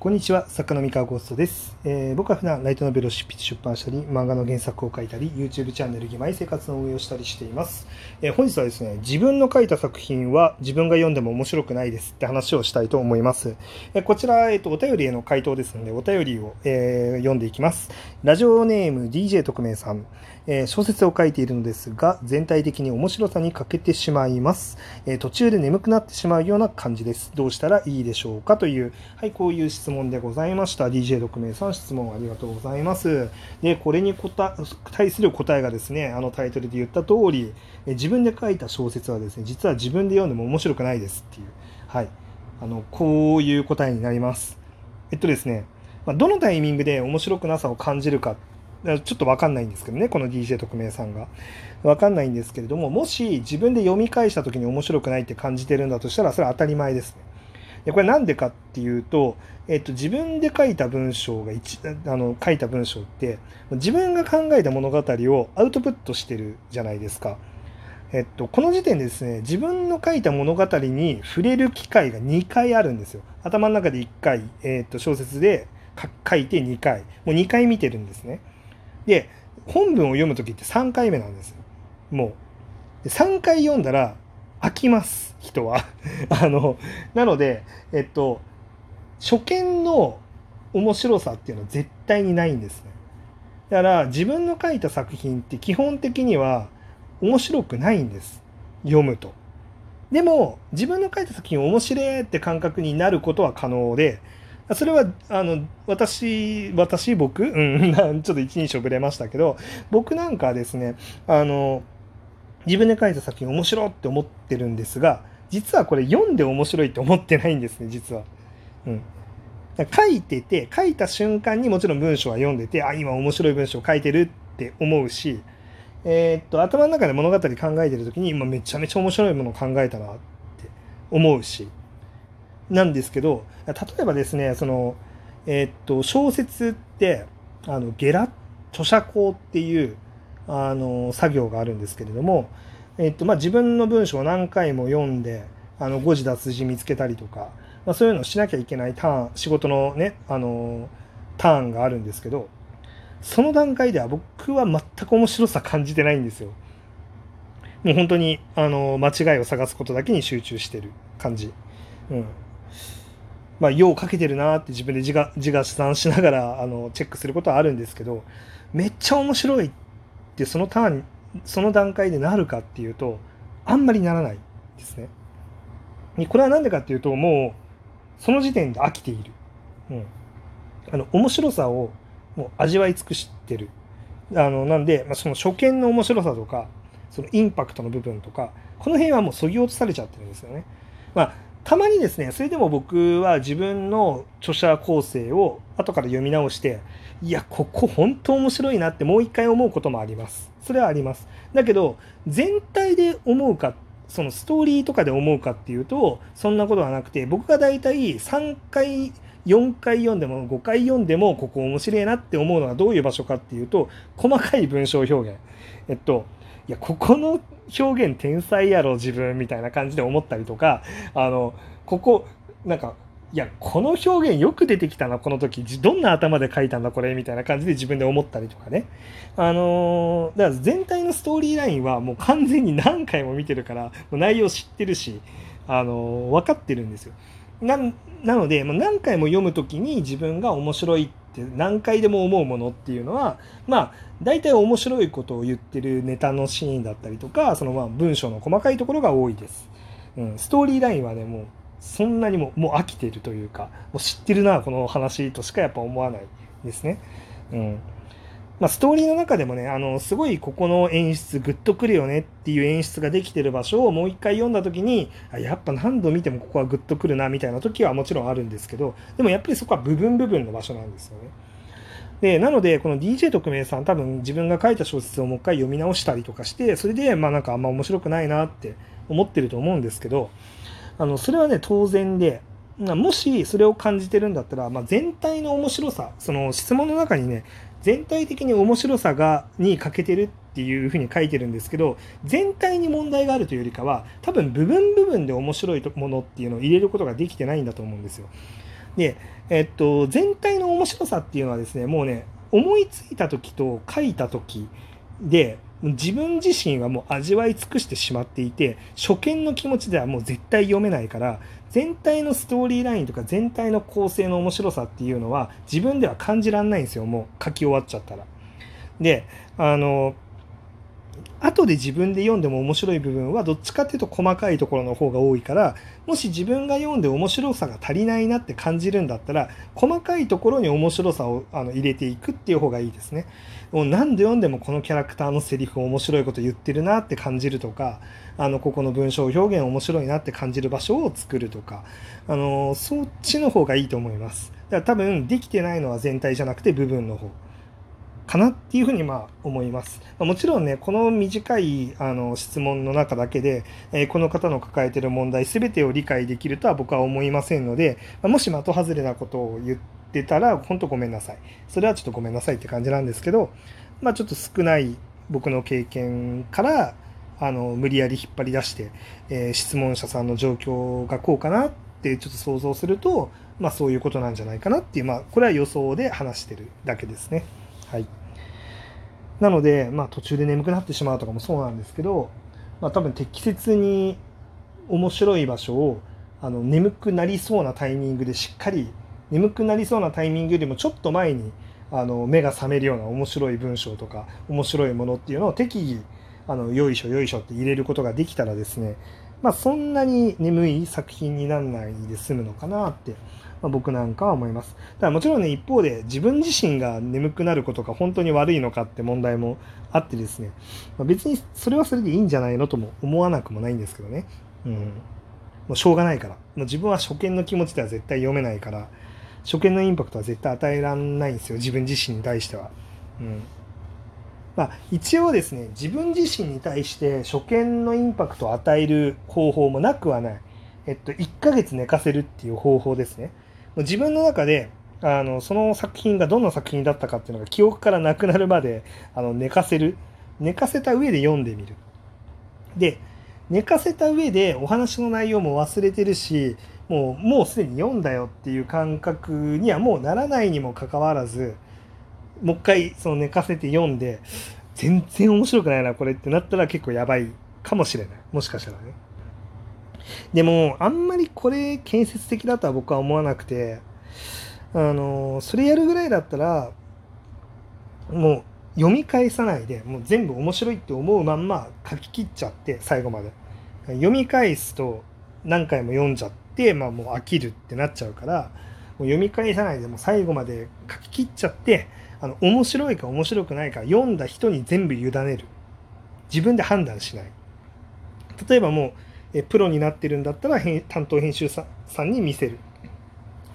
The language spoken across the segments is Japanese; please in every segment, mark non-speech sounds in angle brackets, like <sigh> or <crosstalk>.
こんにちは、作家の三河ゴーストです、えー、僕は普段ライトノベルを執筆出版したり、漫画の原作を書いたり、YouTube チャンネル、義妹生活の運営をしたりしています、えー、本日はですね、自分の書いた作品は自分が読んでも面白くないですって話をしたいと思います。えー、こちら、えっ、と、お便りへの回答ですので、お便りを、え読んでいきます。ラジオネーム DJ 特命さん。え、小説を書いているのですが、全体的に面白さに欠けてしまいます、え、途中で眠くなってしまうような感じです。どうしたらいいでしょうかという、はい、こういう質問でございました。DJ 6名さん、質問ありがとうございます。で、これに答対する答えがですね、あのタイトルで言った通り、自分で書いた小説はですね、実は自分で読んでも面白くないですっていう、はい、あの、こういう答えになります。えっとですね、まどのタイミングで面白くなさを感じるかちょっとわかんないんですけどね、この DJ 特命さんが。わかんないんですけれども、もし自分で読み返した時に面白くないって感じてるんだとしたら、それは当たり前ですね。でこれなんでかっていうと、えっと、自分で書いた文章が一あの書いた文章って自分が考えた物語をアウトプットしてるじゃないですか。えっと、この時点でですね自分の書いた物語に触れる機会が2回あるんですよ。頭の中で1回、えっと、小説で書いて2回もう2回見てるんですね。で、本文を読む時って3回目なんですよ。もう。で3回読んだら飽きます、人は。<laughs> あの、なので、えっと、初見の面白さっていうのは絶対にないんですね。だから自分の書いた作品って基本的には面白くないんです。読むと。でも自分の書いた作品面白いって感覚になることは可能でそれは、あの、私、私、僕、うん、<laughs> ちょっと一人称ぶれましたけど、僕なんかですね、あの、自分で書いた作品面白って思ってるんですが、実はこれ読んで面白いって思ってないんですね、実は。うん。書いてて、書いた瞬間にもちろん文章は読んでて、あ、今面白い文章書いてるって思うし、えー、っと、頭の中で物語考えてる時に、今めちゃめちゃ面白いものを考えたなって思うし、なんですけど例えばですねその、えー、っと小説ってあのゲラ著者考っていうあの作業があるんですけれども、え、っとまあ、自分の文章を何回も読んであの誤字脱字見つけたりとか、まあ、そういうのをしなきゃいけないターン仕事のねあのターンがあるんですけどその段階では僕は全く面白さ感じてないんですよ。もう本当にあの間違いを探すことだけに集中してる感じ。うんまあ、用をかけてるなって自分で自画自画算しながらあのチェックすることはあるんですけどめっちゃ面白いってそのターンその段階でなるかっていうとあんまりならないですね。これは何でかっていうともうその時点で飽きている。うん、あの面白さをもう味わい尽くしてる。あのなんで、まあ、その初見の面白さとかそのインパクトの部分とかこの辺はもうそぎ落とされちゃってるんですよね。まあたまにですね、それでも僕は自分の著者構成を後から読み直して、いや、ここ本当面白いなってもう一回思うこともあります。それはあります。だけど、全体で思うか、そのストーリーとかで思うかっていうと、そんなことはなくて、僕が大体3回、4回読んでも5回読んでもここ面白いなって思うのはどういう場所かっていうと細かい文章表現。えっといやここの表現天才やろ自分みたいな感じで思ったりとかあのここなんかいやこの表現よく出てきたなこの時どんな頭で書いたんだこれみたいな感じで自分で思ったりとかね。あのー、だから全体のストーリーラインはもう完全に何回も見てるから内容知ってるし、あのー、分かってるんですよ。なので、もう何回も読む時に自分が面白いって何回でも思うものっていうのはまあ大体面白いことを言ってるネタのシーンだったりとかそのまあ文章の細かいところが多いです。うん、ストーリーラインはねもうそんなにももう飽きてるというかもう知ってるなこの話としかやっぱ思わないですね。うんまあ、ストーリーの中でもねあのすごいここの演出グッとくるよねっていう演出ができてる場所をもう一回読んだ時にやっぱ何度見てもここはグッとくるなみたいな時はもちろんあるんですけどでもやっぱりそこは部分部分の場所なんですよね。で、なので、この DJ 特命さん、多分自分が書いた小説をもう一回読み直したりとかして、それで、まあなんかあんま面白くないなって思ってると思うんですけど、あの、それはね、当然で、もしそれを感じてるんだったら、まあ、全体の面白さ、その質問の中にね、全体的に面白さがに欠けてるっていうふうに書いてるんですけど全体に問題があるというよりかは多分部分部分で面白いものっていうのを入れることができてないんだと思うんですよ。で、えっと、全体の面白さっていうのはですね、もうね、思いついた時と書いた時で、自分自身はもう味わい尽くしてしまっていて、初見の気持ちではもう絶対読めないから、全体のストーリーラインとか全体の構成の面白さっていうのは自分では感じらんないんですよ、もう書き終わっちゃったら。で、あの、後で自分で読んでも面白い部分はどっちかっていうと細かいところの方が多いからもし自分が読んで面白さが足りないなって感じるんだったら細かいところに面白さをあの入れていくっていう方がいいですね。もう何度読んでもこのキャラクターのセリフ面白いこと言ってるなって感じるとかあのここの文章表現面白いなって感じる場所を作るとかあのそっちの方がいいと思います。だから多分できてないのは全体じゃなくて部分の方。かなっていうふにま思います。もちろんね、この短いあの質問の中だけで、え、この方の抱えてる問題全てを理解できるとは僕は思いませんので、もし的外れなことを言ってたら、本当ごめんなさい。それはちょっとごめんなさいって感じなんですけど、まあちょっと少ない僕の経験から、あの無理やり引っ張り出して、えー、質問者さんの状況がこうかなってちょっと想像すると、まあそういうことなんじゃないかなっていう、まあこれは予想で話してるだけですね。なので、まあ、途中で眠くなってしまうとかもそうなんですけど、まあ、多分適切に面白い場所をあの眠くなりそうなタイミングでしっかり眠くなりそうなタイミングよりもちょっと前にあの目が覚めるような面白い文章とか面白いものっていうのを適宜あのよいしょよいしょって入れることができたらですねまあそんなに眠い作品にならないで済むのかなってまあ、僕なんかは思います。ただもちろんね、一方で自分自身が眠くなることが本当に悪いのかって問題もあってですね、まあ、別にそれはそれでいいんじゃないのとも思わなくもないんですけどね。うん。もうしょうがないから。もう自分は初見の気持ちでは絶対読めないから、初見のインパクトは絶対与えらんないんですよ。自分自身に対しては。うん。まあ、一応ですね、自分自身に対して初見のインパクトを与える方法もなくはない。えっと、1ヶ月寝かせるっていう方法ですね。自分の中であのその作品がどんな作品だったかっていうのが記憶からなくなるまであの寝かせる。寝かせた上で読んでみる。で寝かせた上でお話の内容も忘れてるしもうもうすでに読んだよっていう感覚にはもうならないにもかかわらずもう一回その寝かせて読んで全然面白くないなこれってなったら結構やばいかもしれない。もしかしたらね。でも、あんまりこれ建設的だとは僕は思わなくて、あの、それやるぐらいだったら、もう読み返さないで、もう全部面白いって思うまんま書き切っちゃって、最後まで。読み返すと何回も読んじゃって、まあもう飽きるってなっちゃうから、もう読み返さないでもう最後まで書き切っちゃって、あの、面白いか面白くないか読んだ人に全部委ねる。自分で判断しない。例えばもう、えプロになってるんだったら担当編集さんに見せる。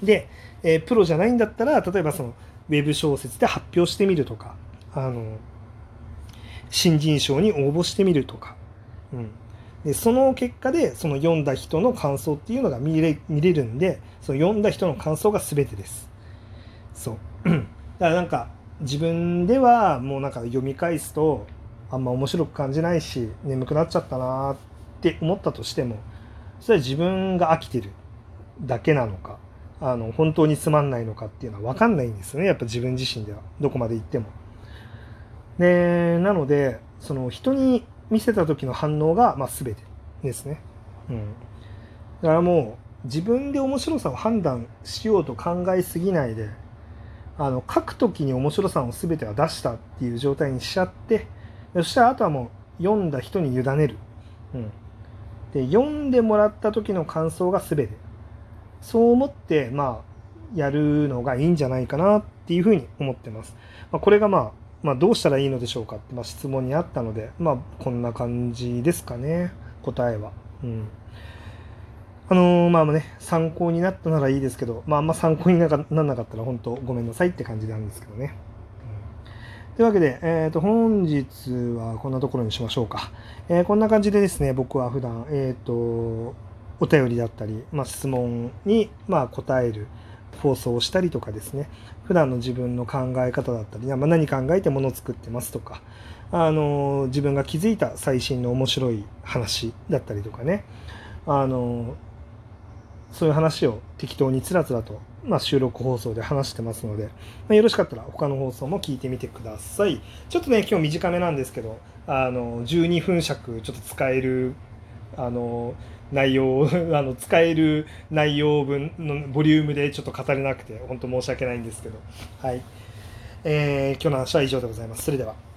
で、えプロじゃないんだったら例えばそのウェブ小説で発表してみるとかあの新人賞に応募してみるとか、うん、でその結果でその読んだ人の感想っていうのが見れ見れるんでその読んだ人の感想が全てです。そう <clears throat> だからなんか自分ではもうなんか読み返すとあんま面白く感じないし眠くなっちゃったなってって思ったとしてもそれは自分が飽きてるだけなのかあの本当につまんないのかっていうのは分かんないんですよねやっぱ自分自身ではどこまで行っても。でなのでその人に見せた時の反応が、まあ、全てですね。うん、だからもう自分で面白さを判断しようと考えすぎないであの書く時に面白さを全ては出したっていう状態にしちゃってそしたらあとはもう読んだ人に委ねる。うんで読んでもらった時の感想が全てそう思ってまあやるのがいいんじゃないかなっていうふうに思ってます、まあ、これがまあまあ、どうしたらいいのでしょうかって、まあ、質問にあったので、まあ、こんな感じですかね、答えは。うん。あのー、まあね、参考になったならいいですけど、まあ、あんま参考にならなかったら、本当ごめんなさいって感じなんですけどね。というわけで、えー、と本日はこんなところにしましょうか。えー、こんな感じでですね、僕は普段、えーと、お便りだったり、まあ、質問に、まあ、答える放送をしたりとかですね、普段の自分の考え方だったり、まあ、何考えてものを作ってますとか、あの自分が気づいた最新の面白い話だったりとかね、あのそういう話を適当につらつらと、まあ、収録放送で話してますので、まあ、よろしかったら他の放送も聞いてみてください。ちょっとね今日短めなんですけどあの12分尺ちょっと使えるあの内容 <laughs> あの使える内容分のボリュームでちょっと語れなくて本当申し訳ないんですけど。はい、えー、今日の話は以上でございます。それでは。